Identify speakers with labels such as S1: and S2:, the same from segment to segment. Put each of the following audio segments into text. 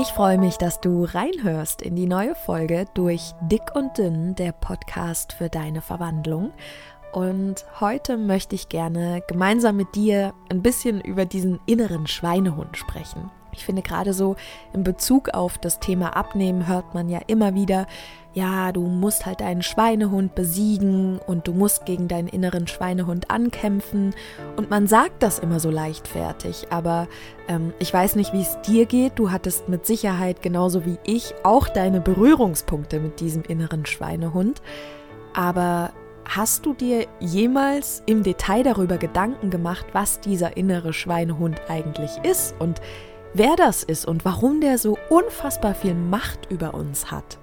S1: Ich freue mich, dass du reinhörst in die neue Folge durch Dick und Dünn, der Podcast für deine Verwandlung. Und heute möchte ich gerne gemeinsam mit dir ein bisschen über diesen inneren Schweinehund sprechen. Ich finde gerade so in Bezug auf das Thema Abnehmen hört man ja immer wieder, ja, du musst halt deinen Schweinehund besiegen und du musst gegen deinen inneren Schweinehund ankämpfen. Und man sagt das immer so leichtfertig, aber ähm, ich weiß nicht, wie es dir geht. Du hattest mit Sicherheit genauso wie ich auch deine Berührungspunkte mit diesem inneren Schweinehund. Aber hast du dir jemals im Detail darüber Gedanken gemacht, was dieser innere Schweinehund eigentlich ist und wer das ist und warum der so unfassbar viel Macht über uns hat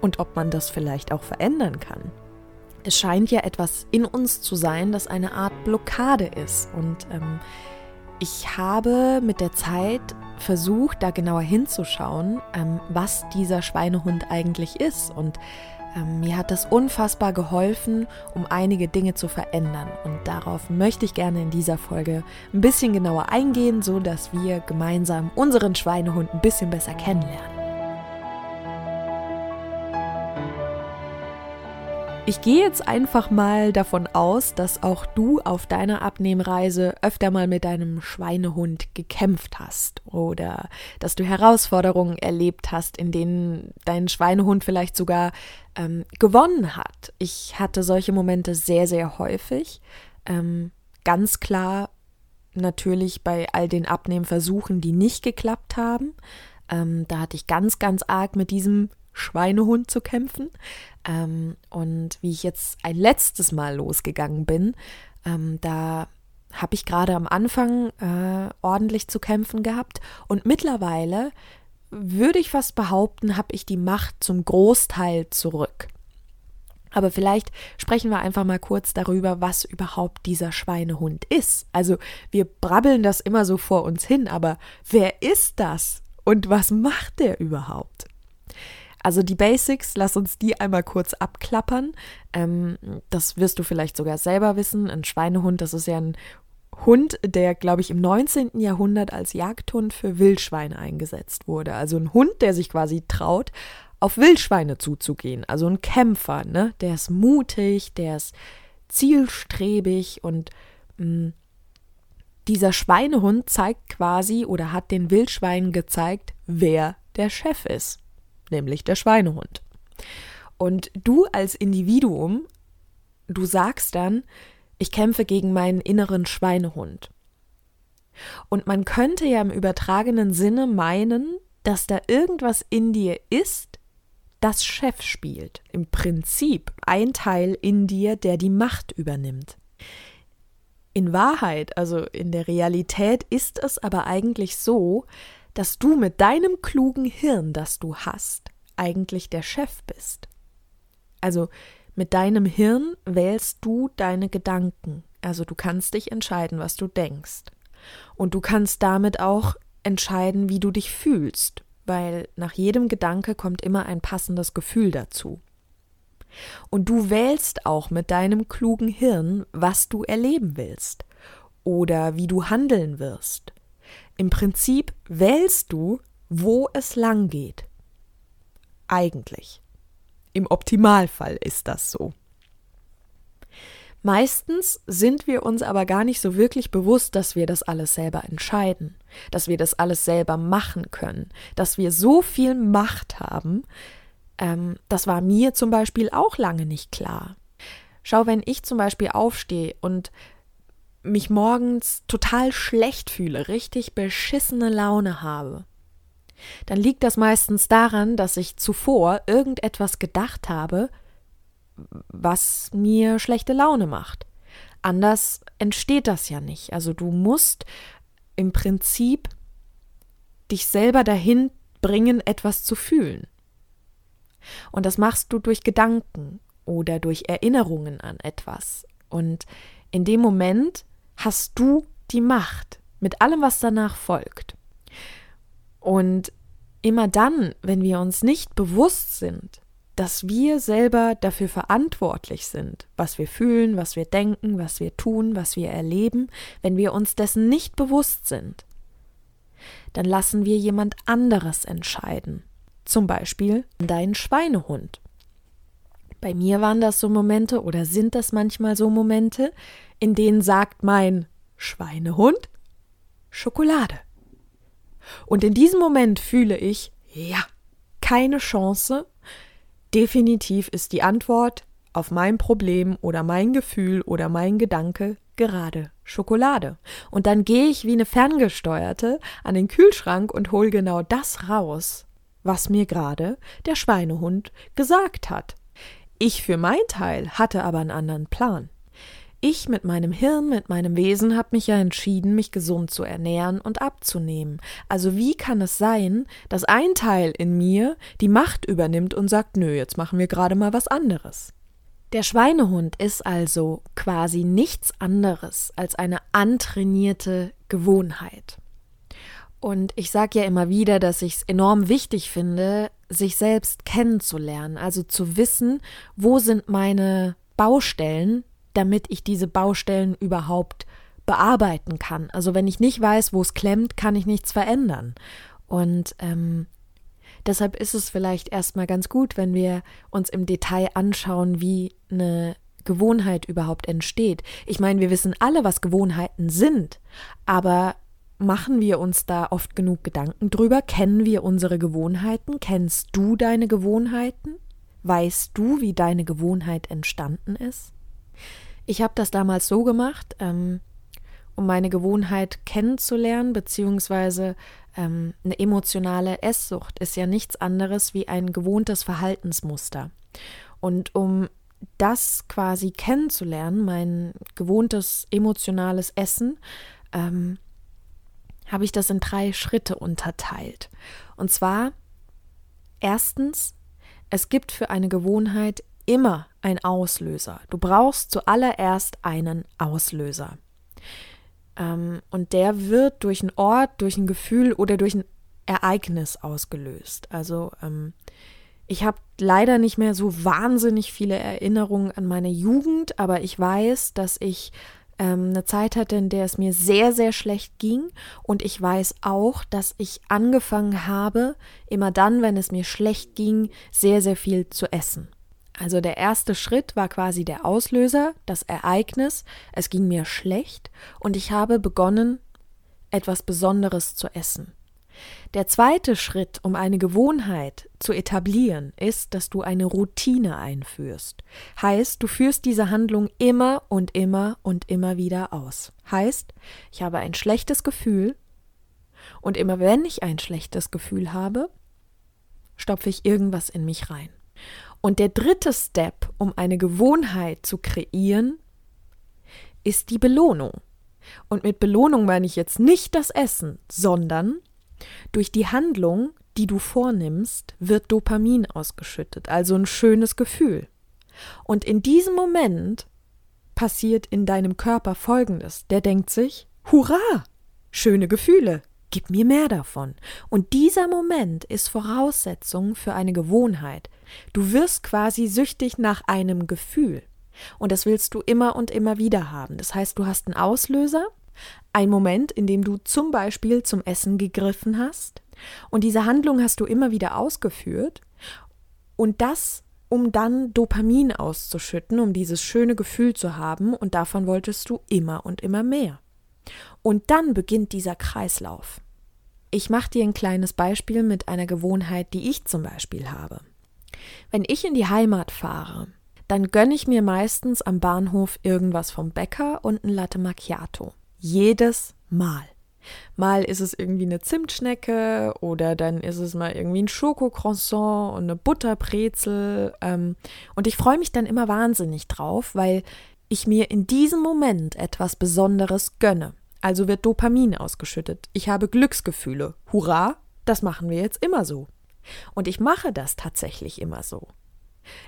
S1: und ob man das vielleicht auch verändern kann. Es scheint ja etwas in uns zu sein, das eine Art Blockade ist und ähm, ich habe mit der Zeit versucht, da genauer hinzuschauen, ähm, was dieser Schweinehund eigentlich ist und mir hat das unfassbar geholfen, um einige Dinge zu verändern. Und darauf möchte ich gerne in dieser Folge ein bisschen genauer eingehen, so dass wir gemeinsam unseren Schweinehund ein bisschen besser kennenlernen. Ich gehe jetzt einfach mal davon aus, dass auch du auf deiner Abnehmreise öfter mal mit deinem Schweinehund gekämpft hast oder dass du Herausforderungen erlebt hast, in denen dein Schweinehund vielleicht sogar ähm, gewonnen hat. Ich hatte solche Momente sehr, sehr häufig. Ähm, ganz klar natürlich bei all den Abnehmversuchen, die nicht geklappt haben. Ähm, da hatte ich ganz, ganz arg mit diesem Schweinehund zu kämpfen. Ähm, und wie ich jetzt ein letztes Mal losgegangen bin, ähm, da habe ich gerade am Anfang äh, ordentlich zu kämpfen gehabt. Und mittlerweile würde ich fast behaupten, habe ich die Macht zum Großteil zurück. Aber vielleicht sprechen wir einfach mal kurz darüber, was überhaupt dieser Schweinehund ist. Also wir brabbeln das immer so vor uns hin, aber wer ist das und was macht der überhaupt? Also die Basics, lass uns die einmal kurz abklappern. Ähm, das wirst du vielleicht sogar selber wissen. Ein Schweinehund, das ist ja ein Hund, der, glaube ich, im 19. Jahrhundert als Jagdhund für Wildschweine eingesetzt wurde. Also ein Hund, der sich quasi traut, auf Wildschweine zuzugehen. Also ein Kämpfer, ne? Der ist mutig, der ist zielstrebig und mh, mm, dieser Schweinehund zeigt quasi oder hat den Wildschweinen gezeigt, wer der Chef ist nämlich der Schweinehund. Und du als Individuum, du sagst dann, ich kämpfe gegen meinen inneren Schweinehund. Und man könnte ja im übertragenen Sinne meinen, dass da irgendwas in dir ist, das Chef spielt. Im Prinzip ein Teil in dir, der die Macht übernimmt. In Wahrheit, also in der Realität, ist es aber eigentlich so, dass du mit deinem klugen Hirn, das du hast, eigentlich der Chef bist. Also mit deinem Hirn wählst du deine Gedanken. Also du kannst dich entscheiden, was du denkst. Und du kannst damit auch entscheiden, wie du dich fühlst, weil nach jedem Gedanke kommt immer ein passendes Gefühl dazu. Und du wählst auch mit deinem klugen Hirn, was du erleben willst oder wie du handeln wirst. Im Prinzip wählst du, wo es lang geht. Eigentlich. Im Optimalfall ist das so. Meistens sind wir uns aber gar nicht so wirklich bewusst, dass wir das alles selber entscheiden, dass wir das alles selber machen können, dass wir so viel Macht haben. Ähm, das war mir zum Beispiel auch lange nicht klar. Schau, wenn ich zum Beispiel aufstehe und mich morgens total schlecht fühle, richtig beschissene Laune habe, dann liegt das meistens daran, dass ich zuvor irgendetwas gedacht habe, was mir schlechte Laune macht. Anders entsteht das ja nicht. Also du musst im Prinzip dich selber dahin bringen, etwas zu fühlen. Und das machst du durch Gedanken oder durch Erinnerungen an etwas. Und in dem Moment hast du die Macht mit allem, was danach folgt. Und immer dann, wenn wir uns nicht bewusst sind, dass wir selber dafür verantwortlich sind, was wir fühlen, was wir denken, was wir tun, was wir erleben, wenn wir uns dessen nicht bewusst sind, dann lassen wir jemand anderes entscheiden. Zum Beispiel dein Schweinehund. Bei mir waren das so Momente oder sind das manchmal so Momente, in denen sagt mein Schweinehund Schokolade. Und in diesem Moment fühle ich, ja, keine Chance. Definitiv ist die Antwort auf mein Problem oder mein Gefühl oder mein Gedanke gerade Schokolade. Und dann gehe ich wie eine Ferngesteuerte an den Kühlschrank und hole genau das raus, was mir gerade der Schweinehund gesagt hat. Ich für mein Teil hatte aber einen anderen Plan. Ich mit meinem Hirn, mit meinem Wesen habe mich ja entschieden, mich gesund zu ernähren und abzunehmen. Also wie kann es sein, dass ein Teil in mir die Macht übernimmt und sagt, nö, jetzt machen wir gerade mal was anderes? Der Schweinehund ist also quasi nichts anderes als eine antrainierte Gewohnheit. Und ich sage ja immer wieder, dass ich es enorm wichtig finde, sich selbst kennenzulernen, also zu wissen, wo sind meine Baustellen, damit ich diese Baustellen überhaupt bearbeiten kann. Also wenn ich nicht weiß, wo es klemmt, kann ich nichts verändern. Und ähm, Deshalb ist es vielleicht erstmal ganz gut, wenn wir uns im Detail anschauen, wie eine Gewohnheit überhaupt entsteht. Ich meine, wir wissen alle, was Gewohnheiten sind, aber machen wir uns da oft genug Gedanken drüber? Kennen wir unsere Gewohnheiten? Kennst du deine Gewohnheiten? Weißt du, wie deine Gewohnheit entstanden ist? Ich habe das damals so gemacht, ähm, um meine Gewohnheit kennenzulernen, beziehungsweise ähm, eine emotionale Esssucht ist ja nichts anderes wie ein gewohntes Verhaltensmuster. Und um das quasi kennenzulernen, mein gewohntes emotionales Essen, ähm, habe ich das in drei Schritte unterteilt. Und zwar erstens, es gibt für eine Gewohnheit immer einen Auslöser. Du brauchst zuallererst einen Auslöser. Ähm, und der wird durch einen Ort, durch ein Gefühl oder durch ein Ereignis ausgelöst. Also ähm, ich habe leider nicht mehr so wahnsinnig viele Erinnerungen an meine Jugend, aber ich weiß, dass ich ähm, eine Zeit hatte, in der es mir sehr, sehr schlecht ging. Und ich weiß auch, dass ich angefangen habe, immer dann, wenn es mir schlecht ging, sehr, sehr viel zu essen. Also der erste Schritt war quasi der Auslöser, das Ereignis, es ging mir schlecht und ich habe begonnen, etwas Besonderes zu essen. Der zweite Schritt, um eine Gewohnheit zu etablieren, ist, dass du eine Routine einführst. Heißt, du führst diese Handlung immer und immer und immer wieder aus. Heißt, ich habe ein schlechtes Gefühl und immer wenn ich ein schlechtes Gefühl habe, stopfe ich irgendwas in mich rein. Und der dritte Step, um eine Gewohnheit zu kreieren, ist die Belohnung. Und mit Belohnung meine ich jetzt nicht das Essen, sondern durch die Handlung, die du vornimmst, wird Dopamin ausgeschüttet, also ein schönes Gefühl. Und in diesem Moment passiert in deinem Körper Folgendes. Der denkt sich, Hurra! Schöne Gefühle, gib mir mehr davon. Und dieser Moment ist Voraussetzung für eine Gewohnheit. Du wirst quasi süchtig nach einem Gefühl. Und das willst du immer und immer wieder haben. Das heißt, du hast einen Auslöser, einen Moment, in dem du zum Beispiel zum Essen gegriffen hast. Und diese Handlung hast du immer wieder ausgeführt. Und das, um dann Dopamin auszuschütten, um dieses schöne Gefühl zu haben. Und davon wolltest du immer und immer mehr. Und dann beginnt dieser Kreislauf. Ich mache dir ein kleines Beispiel mit einer Gewohnheit, die ich zum Beispiel habe. Wenn ich in die Heimat fahre, dann gönne ich mir meistens am Bahnhof irgendwas vom Bäcker und ein Latte Macchiato. Jedes Mal. Mal ist es irgendwie eine Zimtschnecke oder dann ist es mal irgendwie ein Schokocroissant und eine Butterbrezel. Ähm, und ich freue mich dann immer wahnsinnig drauf, weil ich mir in diesem Moment etwas Besonderes gönne. Also wird Dopamin ausgeschüttet. Ich habe Glücksgefühle. Hurra, das machen wir jetzt immer so. Und ich mache das tatsächlich immer so.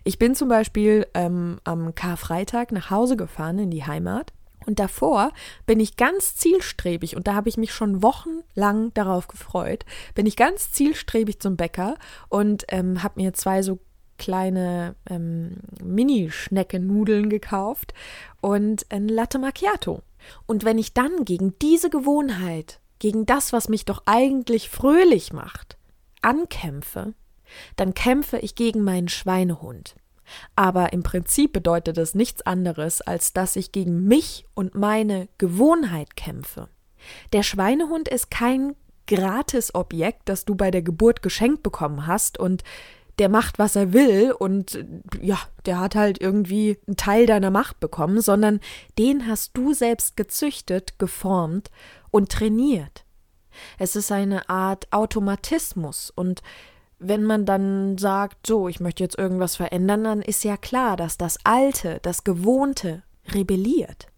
S1: Ich bin zum Beispiel ähm, am Karfreitag nach Hause gefahren in die Heimat und davor bin ich ganz zielstrebig, und da habe ich mich schon wochenlang darauf gefreut, bin ich ganz zielstrebig zum Bäcker und ähm, habe mir zwei so kleine ähm, Mini-Schneckennudeln gekauft und ein Latte Macchiato. Und wenn ich dann gegen diese Gewohnheit gegen das, was mich doch eigentlich fröhlich macht, ankämpfe, dann kämpfe ich gegen meinen Schweinehund. Aber im Prinzip bedeutet es nichts anderes, als dass ich gegen mich und meine Gewohnheit kämpfe. Der Schweinehund ist kein gratis Objekt, das du bei der Geburt geschenkt bekommen hast und der macht, was er will und ja, der hat halt irgendwie einen Teil deiner Macht bekommen, sondern den hast du selbst gezüchtet, geformt und trainiert. Es ist eine Art Automatismus und wenn man dann sagt, so, ich möchte jetzt irgendwas verändern, dann ist ja klar, dass das Alte, das Gewohnte rebelliert.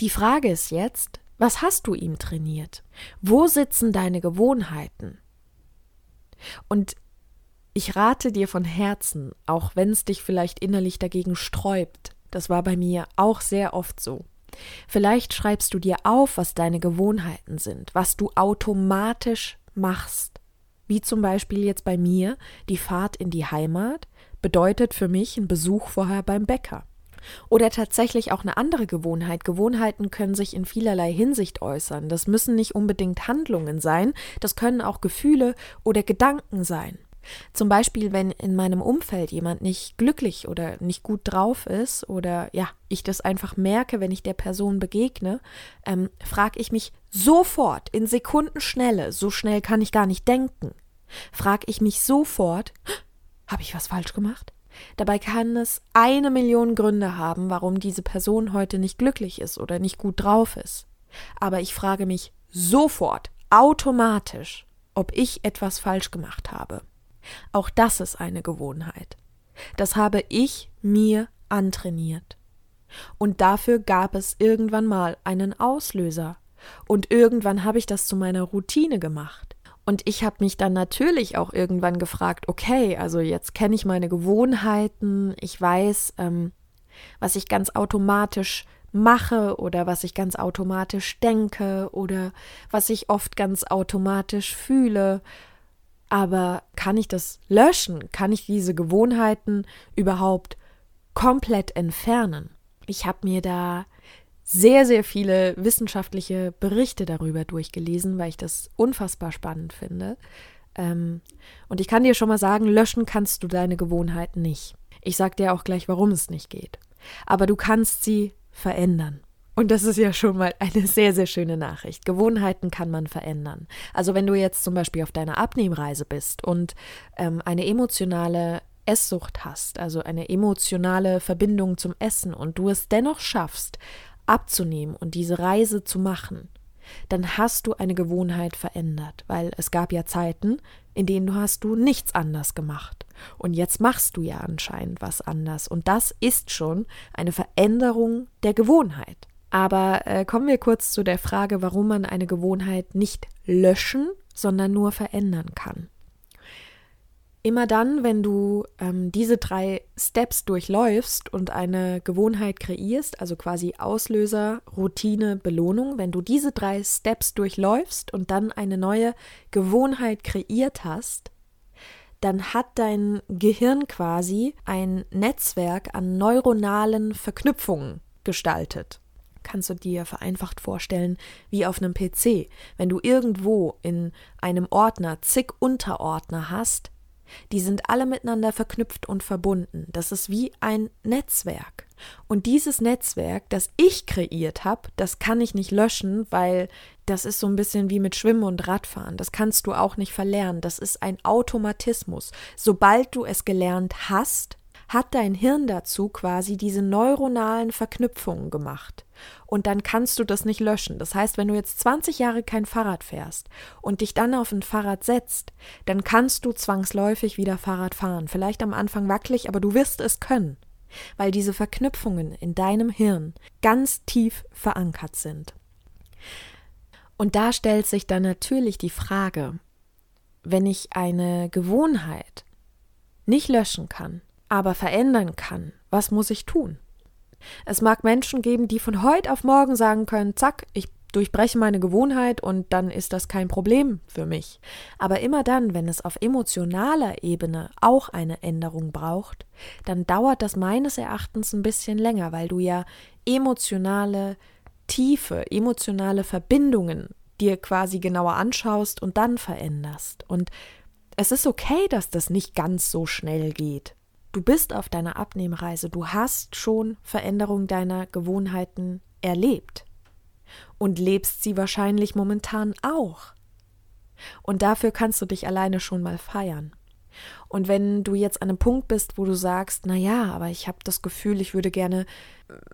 S1: Die Frage ist jetzt, was hast du ihm trainiert? Wo sitzen deine Gewohnheiten? Und ich rate dir von Herzen, auch wenn es dich vielleicht innerlich dagegen sträubt, das war bei mir auch sehr oft so. Vielleicht schreibst du dir auf, was deine Gewohnheiten sind, was du automatisch machst. Wie zum Beispiel jetzt bei mir die Fahrt in die Heimat bedeutet für mich ein Besuch vorher beim Bäcker. Oder tatsächlich auch eine andere Gewohnheit. Gewohnheiten können sich in vielerlei Hinsicht äußern. Das müssen nicht unbedingt Handlungen sein, das können auch Gefühle oder Gedanken sein. Zum Beispiel, wenn in meinem Umfeld jemand nicht glücklich oder nicht gut drauf ist oder ja, ich das einfach merke, wenn ich der Person begegne, ähm, frage ich mich sofort in Sekundenschnelle, so schnell kann ich gar nicht denken, frage ich mich sofort, habe ich was falsch gemacht? Dabei kann es eine Million Gründe haben, warum diese Person heute nicht glücklich ist oder nicht gut drauf ist. Aber ich frage mich sofort, automatisch, ob ich etwas falsch gemacht habe. Auch das ist eine Gewohnheit. Das habe ich mir antrainiert. Und dafür gab es irgendwann mal einen Auslöser. Und irgendwann habe ich das zu meiner Routine gemacht. Und ich habe mich dann natürlich auch irgendwann gefragt, okay, also jetzt kenne ich meine Gewohnheiten, ich weiß, ähm, was ich ganz automatisch mache oder was ich ganz automatisch denke oder was ich oft ganz automatisch fühle. Aber kann ich das löschen? Kann ich diese Gewohnheiten überhaupt komplett entfernen? Ich habe mir da sehr, sehr viele wissenschaftliche Berichte darüber durchgelesen, weil ich das unfassbar spannend finde. Ähm, und ich kann dir schon mal sagen, löschen kannst du deine Gewohnheiten nicht. Ich sage dir auch gleich, warum es nicht geht. Aber du kannst sie verändern. Und das ist ja schon mal eine sehr, sehr schöne Nachricht. Gewohnheiten kann man verändern. Also wenn du jetzt zum Beispiel auf deiner Abnehmreise bist und ähm, eine emotionale Esssucht hast, also eine emotionale Verbindung zum Essen und du es dennoch schaffst, abzunehmen und diese Reise zu machen, dann hast du eine Gewohnheit verändert, weil es gab ja Zeiten, in denen du hast du nichts anders gemacht. Und jetzt machst du ja anscheinend was anders. Und das ist schon eine Veränderung der Gewohnheit. Aber äh, kommen wir kurz zu der Frage, warum man eine Gewohnheit nicht löschen, sondern nur verändern kann. Immer dann, wenn du ähm, diese drei Steps durchläufst und eine Gewohnheit kreierst, also quasi Auslöser, Routine, Belohnung, wenn du diese drei Steps durchläufst und dann eine neue Gewohnheit kreiert hast, dann hat dein Gehirn quasi ein Netzwerk an neuronalen Verknüpfungen gestaltet kannst du dir vereinfacht vorstellen wie auf einem PC. Wenn du irgendwo in einem Ordner zig Unterordner hast, die sind alle miteinander verknüpft und verbunden. Das ist wie ein Netzwerk. Und dieses Netzwerk, das ich kreiert habe, das kann ich nicht löschen, weil das ist so ein bisschen wie mit Schwimmen und Radfahren. Das kannst du auch nicht verlernen. Das ist ein Automatismus. Sobald du es gelernt hast, hat dein Hirn dazu quasi diese neuronalen Verknüpfungen gemacht. Und dann kannst du das nicht löschen. Das heißt, wenn du jetzt 20 Jahre kein Fahrrad fährst und dich dann auf ein Fahrrad setzt, dann kannst du zwangsläufig wieder Fahrrad fahren. Vielleicht am Anfang wackelig, aber du wirst es können, weil diese Verknüpfungen in deinem Hirn ganz tief verankert sind. Und da stellt sich dann natürlich die Frage, wenn ich eine Gewohnheit nicht löschen kann, aber verändern kann, was muss ich tun? Es mag Menschen geben, die von heute auf morgen sagen können, zack, ich durchbreche meine Gewohnheit und dann ist das kein Problem für mich. Aber immer dann, wenn es auf emotionaler Ebene auch eine Änderung braucht, dann dauert das meines Erachtens ein bisschen länger, weil du ja emotionale Tiefe, emotionale Verbindungen dir quasi genauer anschaust und dann veränderst. Und es ist okay, dass das nicht ganz so schnell geht. Du bist auf deiner Abnehmreise, du hast schon Veränderung deiner Gewohnheiten erlebt und lebst sie wahrscheinlich momentan auch. Und dafür kannst du dich alleine schon mal feiern. Und wenn du jetzt an einem Punkt bist, wo du sagst, na ja, aber ich habe das Gefühl, ich würde gerne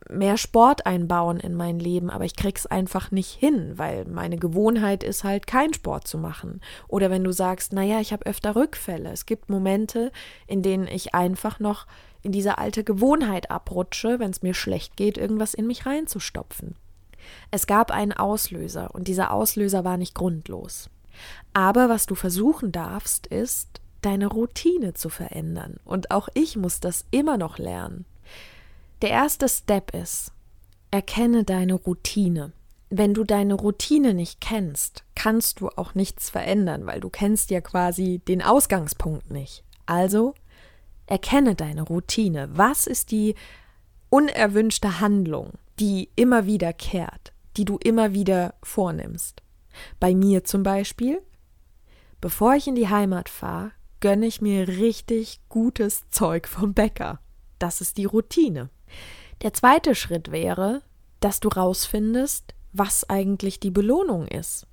S1: mehr Sport einbauen in mein Leben, aber ich krieg's einfach nicht hin, weil meine Gewohnheit ist halt kein Sport zu machen. Oder wenn du sagst, na ja, ich habe öfter Rückfälle. Es gibt Momente, in denen ich einfach noch in diese alte Gewohnheit abrutsche, wenn es mir schlecht geht, irgendwas in mich reinzustopfen. Es gab einen Auslöser und dieser Auslöser war nicht grundlos. Aber was du versuchen darfst, ist, deine Routine zu verändern. Und auch ich muss das immer noch lernen. Der erste Step ist, erkenne deine Routine. Wenn du deine Routine nicht kennst, kannst du auch nichts verändern, weil du kennst ja quasi den Ausgangspunkt nicht. Also erkenne deine Routine. Was ist die unerwünschte Handlung, die immer wieder kehrt, die du immer wieder vornimmst? Bei mir zum Beispiel, bevor ich in die Heimat fahre, gönne ich mir richtig gutes Zeug vom Bäcker. Das ist die Routine. Der zweite Schritt wäre, dass du rausfindest, was eigentlich die Belohnung ist.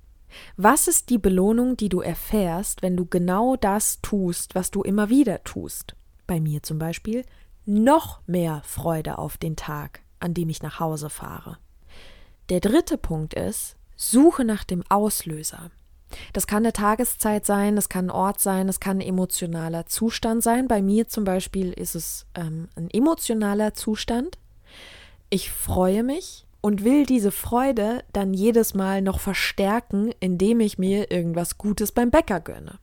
S1: Was ist die Belohnung, die du erfährst, wenn du genau das tust, was du immer wieder tust? Bei mir zum Beispiel noch mehr Freude auf den Tag, an dem ich nach Hause fahre. Der dritte Punkt ist, suche nach dem Auslöser. Das kann eine Tageszeit sein, das kann ein Ort sein, das kann ein emotionaler Zustand sein. Bei mir zum Beispiel ist es ähm, ein emotionaler Zustand. Ich freue mich und will diese Freude dann jedes Mal noch verstärken, indem ich mir irgendwas Gutes beim Bäcker gönne.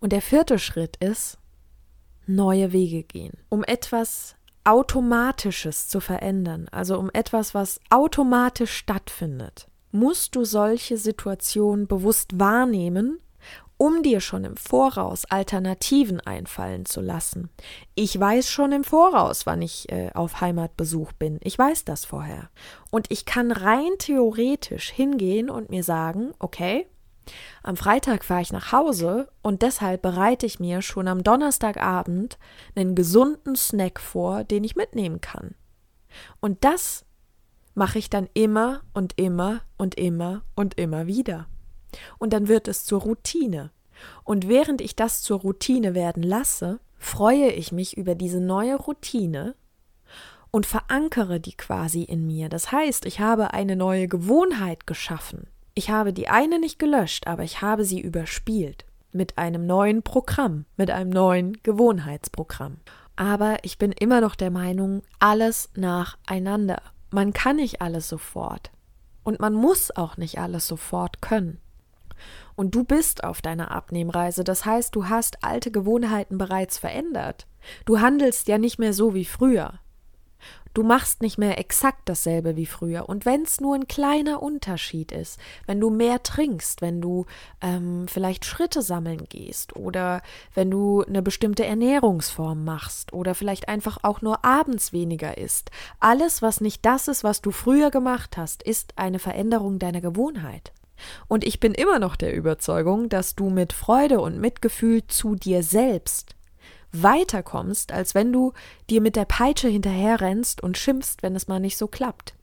S1: Und der vierte Schritt ist, neue Wege gehen, um etwas Automatisches zu verändern, also um etwas, was automatisch stattfindet musst du solche Situationen bewusst wahrnehmen, um dir schon im Voraus Alternativen einfallen zu lassen. Ich weiß schon im Voraus, wann ich äh, auf Heimatbesuch bin. Ich weiß das vorher. Und ich kann rein theoretisch hingehen und mir sagen, okay, am Freitag fahre ich nach Hause und deshalb bereite ich mir schon am Donnerstagabend einen gesunden Snack vor, den ich mitnehmen kann. Und das mache ich dann immer und immer und immer und immer wieder. Und dann wird es zur Routine. Und während ich das zur Routine werden lasse, freue ich mich über diese neue Routine und verankere die quasi in mir. Das heißt, ich habe eine neue Gewohnheit geschaffen. Ich habe die eine nicht gelöscht, aber ich habe sie überspielt mit einem neuen Programm, mit einem neuen Gewohnheitsprogramm. Aber ich bin immer noch der Meinung, alles nacheinander. Man kann nicht alles sofort. Und man muss auch nicht alles sofort können. Und du bist auf deiner Abnehmreise, das heißt, du hast alte Gewohnheiten bereits verändert. Du handelst ja nicht mehr so wie früher. Du machst nicht mehr exakt dasselbe wie früher. Und wenn es nur ein kleiner Unterschied ist, wenn du mehr trinkst, wenn du ähm, vielleicht Schritte sammeln gehst oder wenn du eine bestimmte Ernährungsform machst oder vielleicht einfach auch nur abends weniger isst, alles, was nicht das ist, was du früher gemacht hast, ist eine Veränderung deiner Gewohnheit. Und ich bin immer noch der Überzeugung, dass du mit Freude und Mitgefühl zu dir selbst weiterkommst, als wenn du dir mit der Peitsche hinterherrennst und schimpfst, wenn es mal nicht so klappt.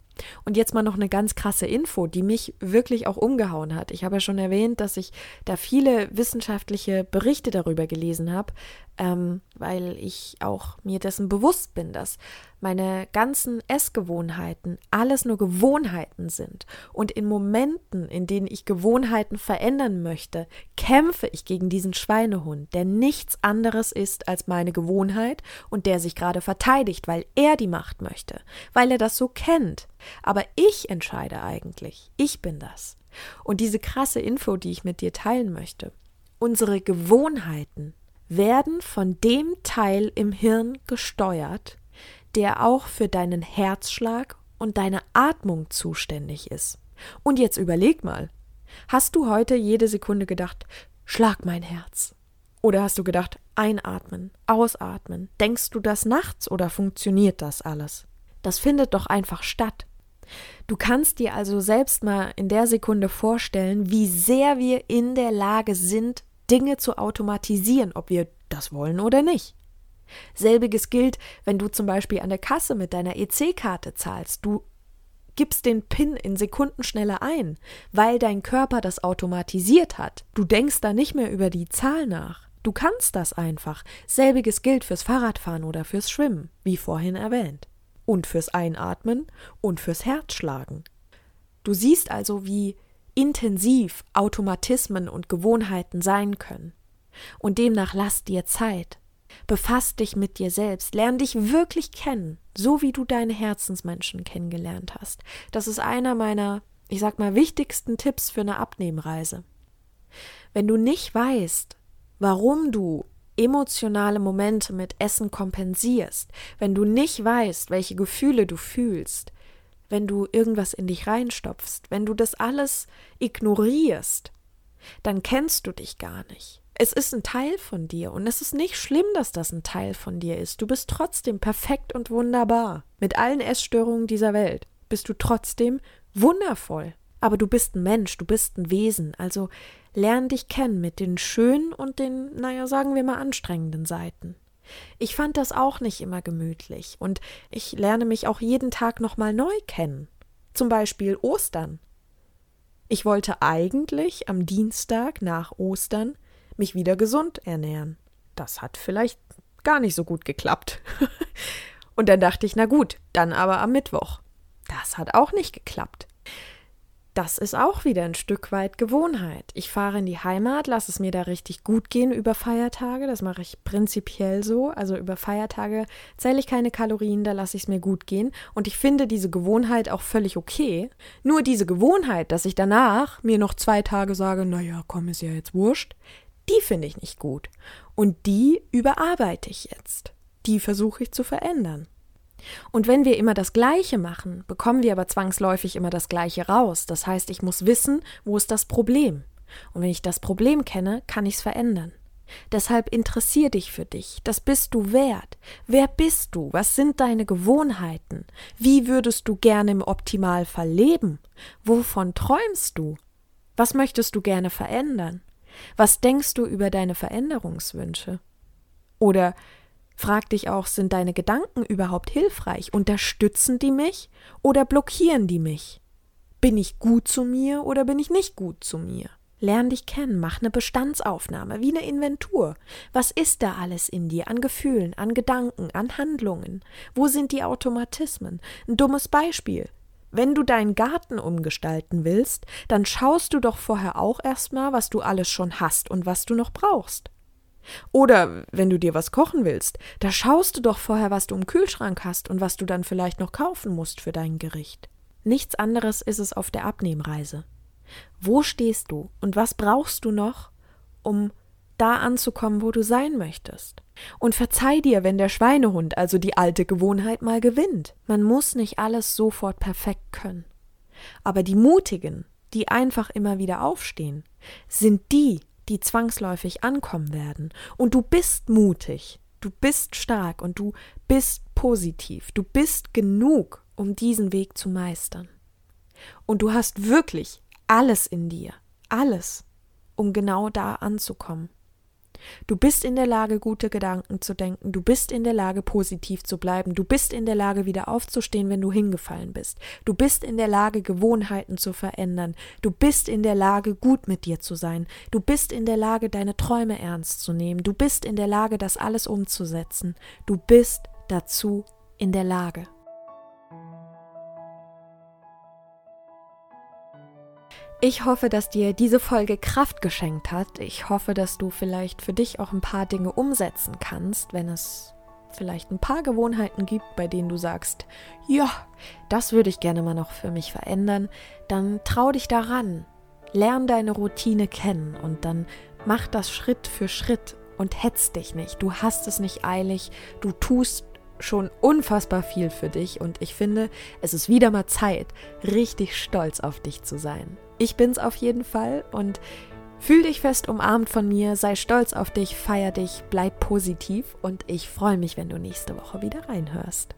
S1: Und jetzt mal noch eine ganz krasse Info, die mich wirklich auch umgehauen hat. Ich habe ja schon erwähnt, dass ich da viele wissenschaftliche Berichte darüber gelesen habe, ähm, weil ich auch mir dessen bewusst bin, dass meine ganzen Essgewohnheiten alles nur Gewohnheiten sind. Und in Momenten, in denen ich Gewohnheiten verändern möchte, kämpfe ich gegen diesen Schweinehund, der nichts anderes ist als meine Gewohnheit und der sich gerade verteidigt, weil er die Macht möchte, weil er das so kennt. Aber ich entscheide eigentlich. Ich bin das. Und diese krasse Info, die ich mit dir teilen möchte. Unsere Gewohnheiten werden von dem Teil im Hirn gesteuert, der auch für deinen Herzschlag und deine Atmung zuständig ist. Und jetzt überleg mal, hast du heute jede Sekunde gedacht, schlag mein Herz? Oder hast du gedacht, einatmen, ausatmen? Denkst du das nachts oder funktioniert das alles? Das findet doch einfach statt. Du kannst dir also selbst mal in der Sekunde vorstellen, wie sehr wir in der Lage sind, Dinge zu automatisieren, ob wir das wollen oder nicht. Selbiges gilt, wenn du zum Beispiel an der Kasse mit deiner EC-Karte zahlst. Du gibst den PIN in Sekundenschnelle ein, weil dein Körper das automatisiert hat. Du denkst da nicht mehr über die Zahl nach. Du kannst das einfach. Selbiges gilt fürs Fahrradfahren oder fürs Schwimmen, wie vorhin erwähnt. Und fürs Einatmen und fürs Herzschlagen. Du siehst also, wie intensiv Automatismen und Gewohnheiten sein können. Und demnach lass dir Zeit. Befass dich mit dir selbst, lern dich wirklich kennen, so wie du deine Herzensmenschen kennengelernt hast. Das ist einer meiner, ich sag mal, wichtigsten Tipps für eine Abnehmreise. Wenn du nicht weißt, warum du emotionale Momente mit Essen kompensierst, wenn du nicht weißt, welche Gefühle du fühlst, wenn du irgendwas in dich reinstopfst, wenn du das alles ignorierst, dann kennst du dich gar nicht. Es ist ein Teil von dir und es ist nicht schlimm, dass das ein Teil von dir ist. Du bist trotzdem perfekt und wunderbar. Mit allen Essstörungen dieser Welt bist du trotzdem wundervoll. Aber du bist ein Mensch, du bist ein Wesen, also lern dich kennen mit den schönen und den, naja, sagen wir mal, anstrengenden Seiten. Ich fand das auch nicht immer gemütlich und ich lerne mich auch jeden Tag nochmal neu kennen. Zum Beispiel Ostern. Ich wollte eigentlich am Dienstag nach Ostern mich wieder gesund ernähren. Das hat vielleicht gar nicht so gut geklappt. Und dann dachte ich, na gut, dann aber am Mittwoch. Das hat auch nicht geklappt das ist auch wieder ein Stück weit Gewohnheit. Ich fahre in die Heimat, lasse es mir da richtig gut gehen über Feiertage. Das mache ich prinzipiell so. Also über Feiertage zähle ich keine Kalorien, da lasse ich es mir gut gehen. Und ich finde diese Gewohnheit auch völlig okay. Nur diese Gewohnheit, dass ich danach mir noch zwei Tage sage, naja, komm, ist ja jetzt wurscht, die finde ich nicht gut. Und die überarbeite ich jetzt. Die versuche ich zu verändern. Und wenn wir immer das Gleiche machen, bekommen wir aber zwangsläufig immer das Gleiche raus. Das heißt, ich muss wissen, wo ist das Problem. Und wenn ich das Problem kenne, kann ich es verändern. Deshalb interessier dich für dich. Das bist du wert. Wer bist du? Was sind deine Gewohnheiten? Wie würdest du gerne im Optimalfall leben? Wovon träumst du? Was möchtest du gerne verändern? Was denkst du über deine Veränderungswünsche? Oder Frag dich auch, sind deine Gedanken überhaupt hilfreich? Unterstützen die mich oder blockieren die mich? Bin ich gut zu mir oder bin ich nicht gut zu mir? Lern dich kennen, mach eine Bestandsaufnahme, wie eine Inventur. Was ist da alles in dir an Gefühlen, an Gedanken, an Handlungen? Wo sind die Automatismen? Ein dummes Beispiel. Wenn du deinen Garten umgestalten willst, dann schaust du doch vorher auch erstmal, was du alles schon hast und was du noch brauchst. Oder wenn du dir was kochen willst, da schaust du doch vorher, was du im Kühlschrank hast und was du dann vielleicht noch kaufen musst für dein Gericht. Nichts anderes ist es auf der Abnehmreise. Wo stehst du und was brauchst du noch, um da anzukommen, wo du sein möchtest? Und verzeih dir, wenn der Schweinehund, also die alte Gewohnheit, mal gewinnt. Man muss nicht alles sofort perfekt können. Aber die Mutigen, die einfach immer wieder aufstehen, sind die, die zwangsläufig ankommen werden. Und du bist mutig, du bist stark und du bist positiv, du bist genug, um diesen Weg zu meistern. Und du hast wirklich alles in dir, alles, um genau da anzukommen. Du bist in der Lage, gute Gedanken zu denken, du bist in der Lage, positiv zu bleiben, du bist in der Lage, wieder aufzustehen, wenn du hingefallen bist, du bist in der Lage, Gewohnheiten zu verändern, du bist in der Lage, gut mit dir zu sein, du bist in der Lage, deine Träume ernst zu nehmen, du bist in der Lage, das alles umzusetzen, du bist dazu in der Lage. Ich hoffe, dass dir diese Folge Kraft geschenkt hat. Ich hoffe, dass du vielleicht für dich auch ein paar Dinge umsetzen kannst, wenn es vielleicht ein paar Gewohnheiten gibt, bei denen du sagst, ja, das würde ich gerne mal noch für mich verändern, dann trau dich daran. Lern deine Routine kennen und dann mach das Schritt für Schritt und hetz dich nicht. Du hast es nicht eilig, du tust schon unfassbar viel für dich und ich finde, es ist wieder mal Zeit, richtig stolz auf dich zu sein. Ich bin's auf jeden Fall und fühl dich fest umarmt von mir, sei stolz auf dich, feier dich, bleib positiv und ich freue mich, wenn du nächste Woche wieder reinhörst.